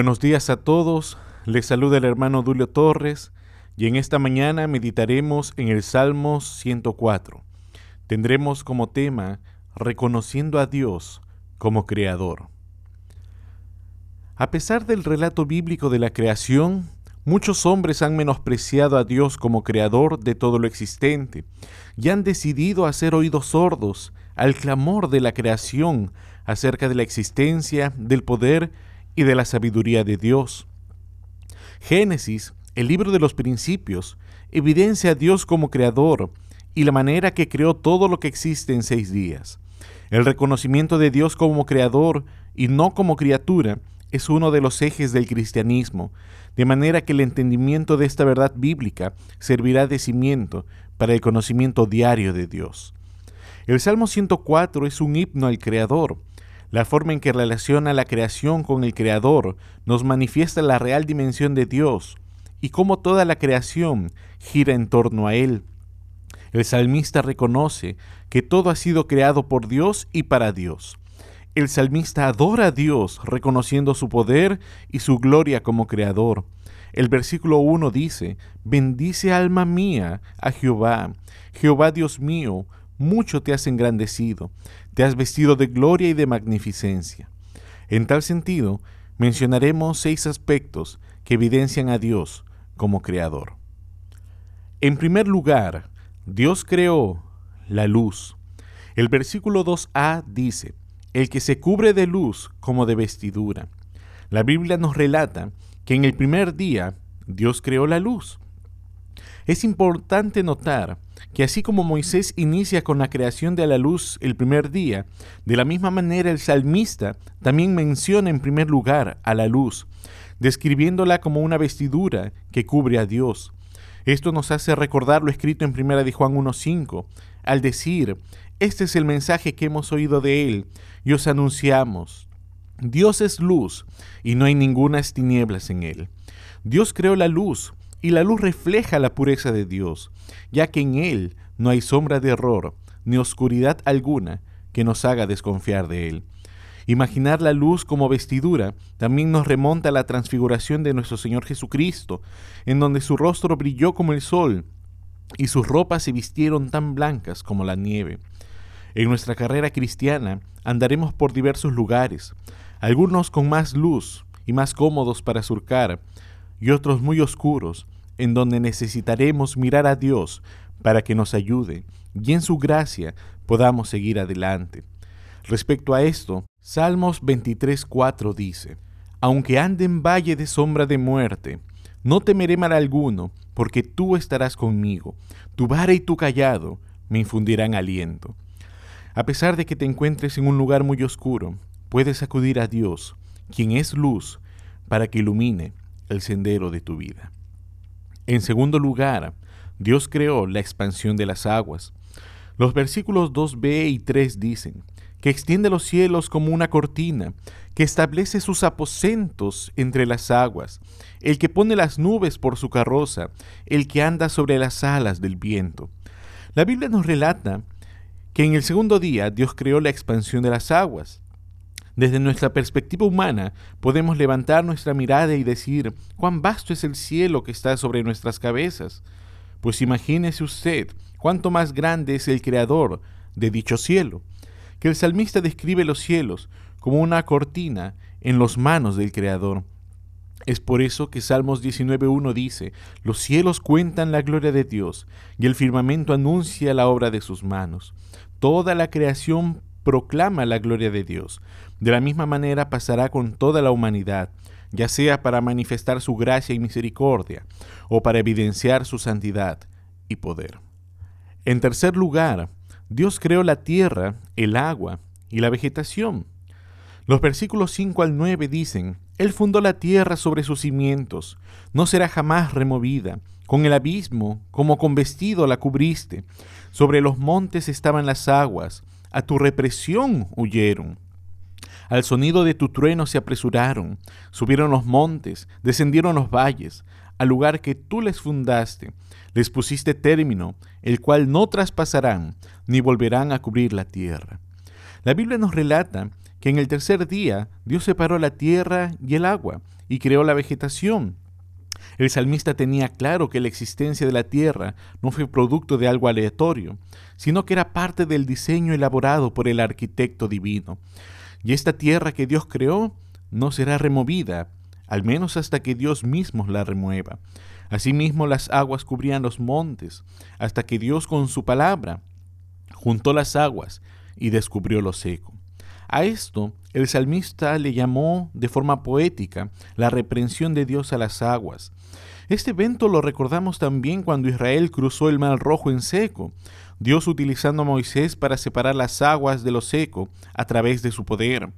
Buenos días a todos, les saluda el hermano Dulio Torres y en esta mañana meditaremos en el Salmo 104. Tendremos como tema Reconociendo a Dios como Creador. A pesar del relato bíblico de la creación, muchos hombres han menospreciado a Dios como Creador de todo lo existente y han decidido hacer oídos sordos al clamor de la creación acerca de la existencia, del poder y de la sabiduría de Dios. Génesis, el libro de los principios, evidencia a Dios como creador y la manera que creó todo lo que existe en seis días. El reconocimiento de Dios como creador y no como criatura es uno de los ejes del cristianismo, de manera que el entendimiento de esta verdad bíblica servirá de cimiento para el conocimiento diario de Dios. El Salmo 104 es un himno al Creador, la forma en que relaciona la creación con el Creador nos manifiesta la real dimensión de Dios y cómo toda la creación gira en torno a Él. El salmista reconoce que todo ha sido creado por Dios y para Dios. El salmista adora a Dios reconociendo su poder y su gloria como creador. El versículo 1 dice, Bendice alma mía a Jehová, Jehová Dios mío, mucho te has engrandecido, te has vestido de gloria y de magnificencia. En tal sentido, mencionaremos seis aspectos que evidencian a Dios como creador. En primer lugar, Dios creó la luz. El versículo 2a dice, el que se cubre de luz como de vestidura. La Biblia nos relata que en el primer día Dios creó la luz. Es importante notar que así como Moisés inicia con la creación de la luz el primer día, de la misma manera el salmista también menciona en primer lugar a la luz, describiéndola como una vestidura que cubre a Dios. Esto nos hace recordar lo escrito en primera de Juan 1.5, al decir, este es el mensaje que hemos oído de él y os anunciamos. Dios es luz y no hay ninguna tinieblas en él. Dios creó la luz y la luz refleja la pureza de Dios, ya que en Él no hay sombra de error ni oscuridad alguna que nos haga desconfiar de Él. Imaginar la luz como vestidura también nos remonta a la transfiguración de nuestro Señor Jesucristo, en donde su rostro brilló como el sol y sus ropas se vistieron tan blancas como la nieve. En nuestra carrera cristiana andaremos por diversos lugares, algunos con más luz y más cómodos para surcar, y otros muy oscuros, en donde necesitaremos mirar a Dios para que nos ayude y en su gracia podamos seguir adelante. Respecto a esto, Salmos 23.4 dice, Aunque ande en valle de sombra de muerte, no temeré mal alguno, porque tú estarás conmigo, tu vara y tu callado me infundirán aliento. A pesar de que te encuentres en un lugar muy oscuro, puedes acudir a Dios, quien es luz, para que ilumine el sendero de tu vida. En segundo lugar, Dios creó la expansión de las aguas. Los versículos 2b y 3 dicen, que extiende los cielos como una cortina, que establece sus aposentos entre las aguas, el que pone las nubes por su carroza, el que anda sobre las alas del viento. La Biblia nos relata que en el segundo día Dios creó la expansión de las aguas. Desde nuestra perspectiva humana podemos levantar nuestra mirada y decir, cuán vasto es el cielo que está sobre nuestras cabezas. Pues imagínese usted cuánto más grande es el creador de dicho cielo, que el salmista describe los cielos como una cortina en los manos del creador. Es por eso que Salmos 19.1 dice, los cielos cuentan la gloria de Dios y el firmamento anuncia la obra de sus manos. Toda la creación proclama la gloria de Dios. De la misma manera pasará con toda la humanidad, ya sea para manifestar su gracia y misericordia, o para evidenciar su santidad y poder. En tercer lugar, Dios creó la tierra, el agua y la vegetación. Los versículos 5 al 9 dicen, Él fundó la tierra sobre sus cimientos, no será jamás removida, con el abismo como con vestido la cubriste, sobre los montes estaban las aguas, a tu represión huyeron. Al sonido de tu trueno se apresuraron, subieron los montes, descendieron los valles, al lugar que tú les fundaste, les pusiste término, el cual no traspasarán, ni volverán a cubrir la tierra. La Biblia nos relata que en el tercer día Dios separó la tierra y el agua, y creó la vegetación. El salmista tenía claro que la existencia de la tierra no fue producto de algo aleatorio, sino que era parte del diseño elaborado por el arquitecto divino. Y esta tierra que Dios creó no será removida, al menos hasta que Dios mismo la remueva. Asimismo las aguas cubrían los montes, hasta que Dios con su palabra juntó las aguas y descubrió lo seco. A esto el salmista le llamó de forma poética la reprensión de Dios a las aguas. Este evento lo recordamos también cuando Israel cruzó el mar rojo en seco, Dios utilizando a Moisés para separar las aguas de lo seco a través de su poder.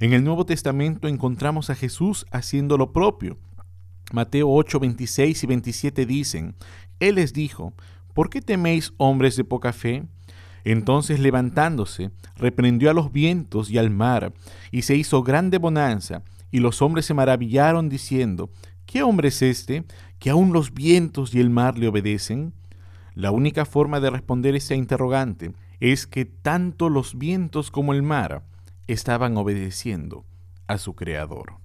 En el Nuevo Testamento encontramos a Jesús haciendo lo propio. Mateo 8, 26 y 27 dicen, Él les dijo, ¿por qué teméis hombres de poca fe? Entonces levantándose, reprendió a los vientos y al mar, y se hizo grande bonanza, y los hombres se maravillaron diciendo, ¿qué hombre es este que aun los vientos y el mar le obedecen? La única forma de responder esta interrogante es que tanto los vientos como el mar estaban obedeciendo a su Creador.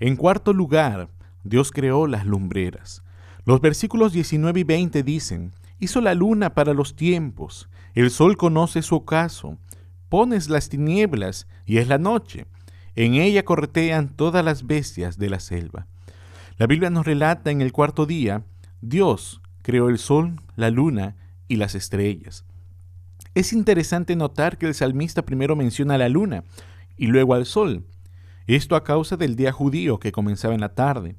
En cuarto lugar, Dios creó las lumbreras. Los versículos 19 y 20 dicen, hizo la luna para los tiempos, el sol conoce su ocaso, pones las tinieblas y es la noche, en ella corretean todas las bestias de la selva. La Biblia nos relata en el cuarto día, Dios creó el sol, la luna y las estrellas. Es interesante notar que el salmista primero menciona a la luna y luego al sol, esto a causa del día judío que comenzaba en la tarde.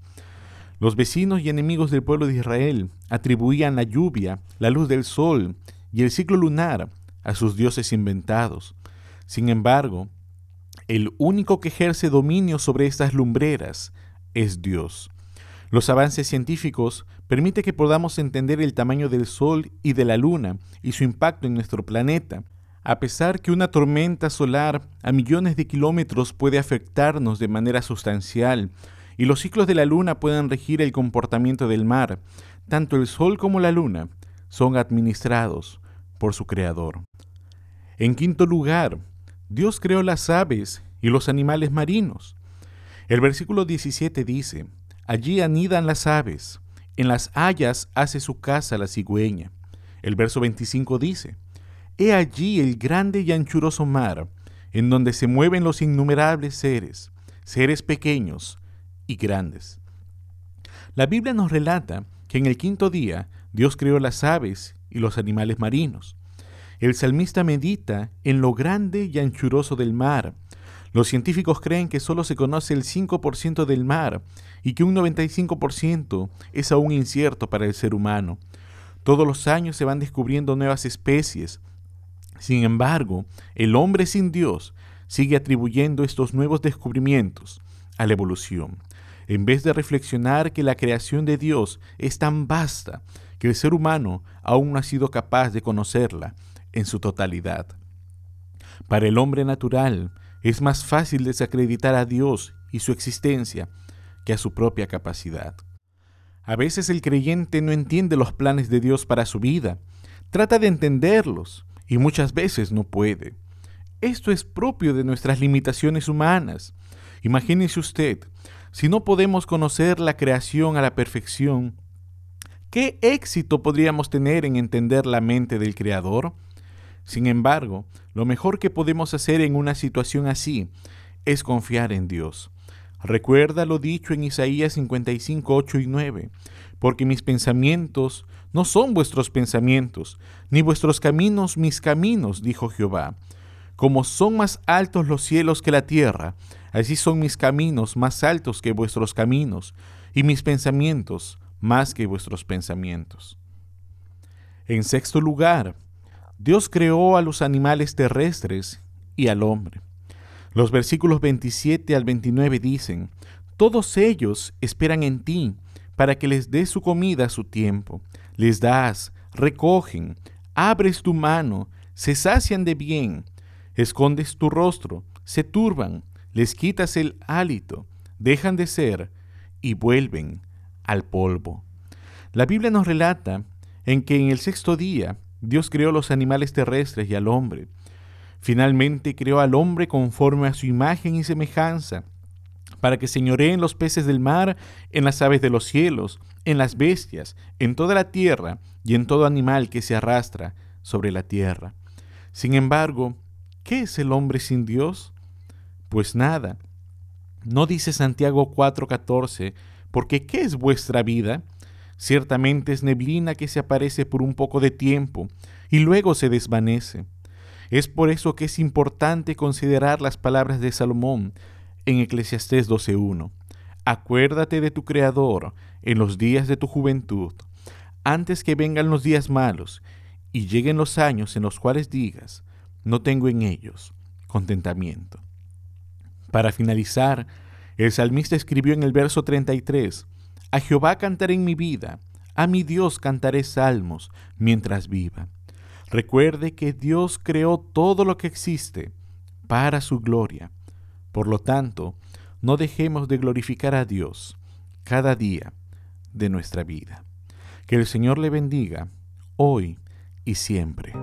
Los vecinos y enemigos del pueblo de Israel atribuían la lluvia, la luz del sol y el ciclo lunar a sus dioses inventados. Sin embargo, el único que ejerce dominio sobre estas lumbreras es Dios. Los avances científicos permiten que podamos entender el tamaño del Sol y de la Luna y su impacto en nuestro planeta, a pesar que una tormenta solar a millones de kilómetros puede afectarnos de manera sustancial, y los ciclos de la Luna pueden regir el comportamiento del mar, tanto el Sol como la Luna son administrados por su Creador. En quinto lugar, Dios creó las aves y los animales marinos. El versículo 17 dice, Allí anidan las aves, en las hayas hace su casa la cigüeña. El verso 25 dice, He allí el grande y anchuroso mar, en donde se mueven los innumerables seres, seres pequeños y grandes. La Biblia nos relata que en el quinto día Dios creó las aves y los animales marinos. El salmista medita en lo grande y anchuroso del mar. Los científicos creen que solo se conoce el 5% del mar y que un 95% es aún incierto para el ser humano. Todos los años se van descubriendo nuevas especies. Sin embargo, el hombre sin Dios sigue atribuyendo estos nuevos descubrimientos a la evolución, en vez de reflexionar que la creación de Dios es tan vasta que el ser humano aún no ha sido capaz de conocerla en su totalidad. Para el hombre natural es más fácil desacreditar a Dios y su existencia que a su propia capacidad. A veces el creyente no entiende los planes de Dios para su vida, trata de entenderlos y muchas veces no puede. Esto es propio de nuestras limitaciones humanas. Imagínese usted, si no podemos conocer la creación a la perfección, ¿qué éxito podríamos tener en entender la mente del Creador? Sin embargo, lo mejor que podemos hacer en una situación así es confiar en Dios. Recuerda lo dicho en Isaías 55, 8 y 9, porque mis pensamientos no son vuestros pensamientos, ni vuestros caminos mis caminos, dijo Jehová. Como son más altos los cielos que la tierra, así son mis caminos más altos que vuestros caminos, y mis pensamientos más que vuestros pensamientos. En sexto lugar, Dios creó a los animales terrestres y al hombre. Los versículos 27 al 29 dicen, Todos ellos esperan en ti, para que les des su comida a su tiempo. Les das, recogen, abres tu mano, se sacian de bien, escondes tu rostro, se turban, les quitas el hálito, dejan de ser y vuelven al polvo. La Biblia nos relata en que en el sexto día Dios creó los animales terrestres y al hombre. Finalmente creó al hombre conforme a su imagen y semejanza. para que señoreen los peces del mar, en las aves de los cielos, en las bestias, en toda la tierra y en todo animal que se arrastra sobre la tierra. Sin embargo, ¿qué es el hombre sin Dios? Pues nada. ¿No dice Santiago 4:14, porque ¿qué es vuestra vida? Ciertamente es neblina que se aparece por un poco de tiempo y luego se desvanece. Es por eso que es importante considerar las palabras de Salomón en Eclesiastés 12.1. Acuérdate de tu Creador en los días de tu juventud, antes que vengan los días malos y lleguen los años en los cuales digas, no tengo en ellos contentamiento. Para finalizar, el salmista escribió en el verso 33, A Jehová cantaré en mi vida, a mi Dios cantaré salmos mientras viva. Recuerde que Dios creó todo lo que existe para su gloria. Por lo tanto, no dejemos de glorificar a Dios cada día de nuestra vida. Que el Señor le bendiga hoy y siempre.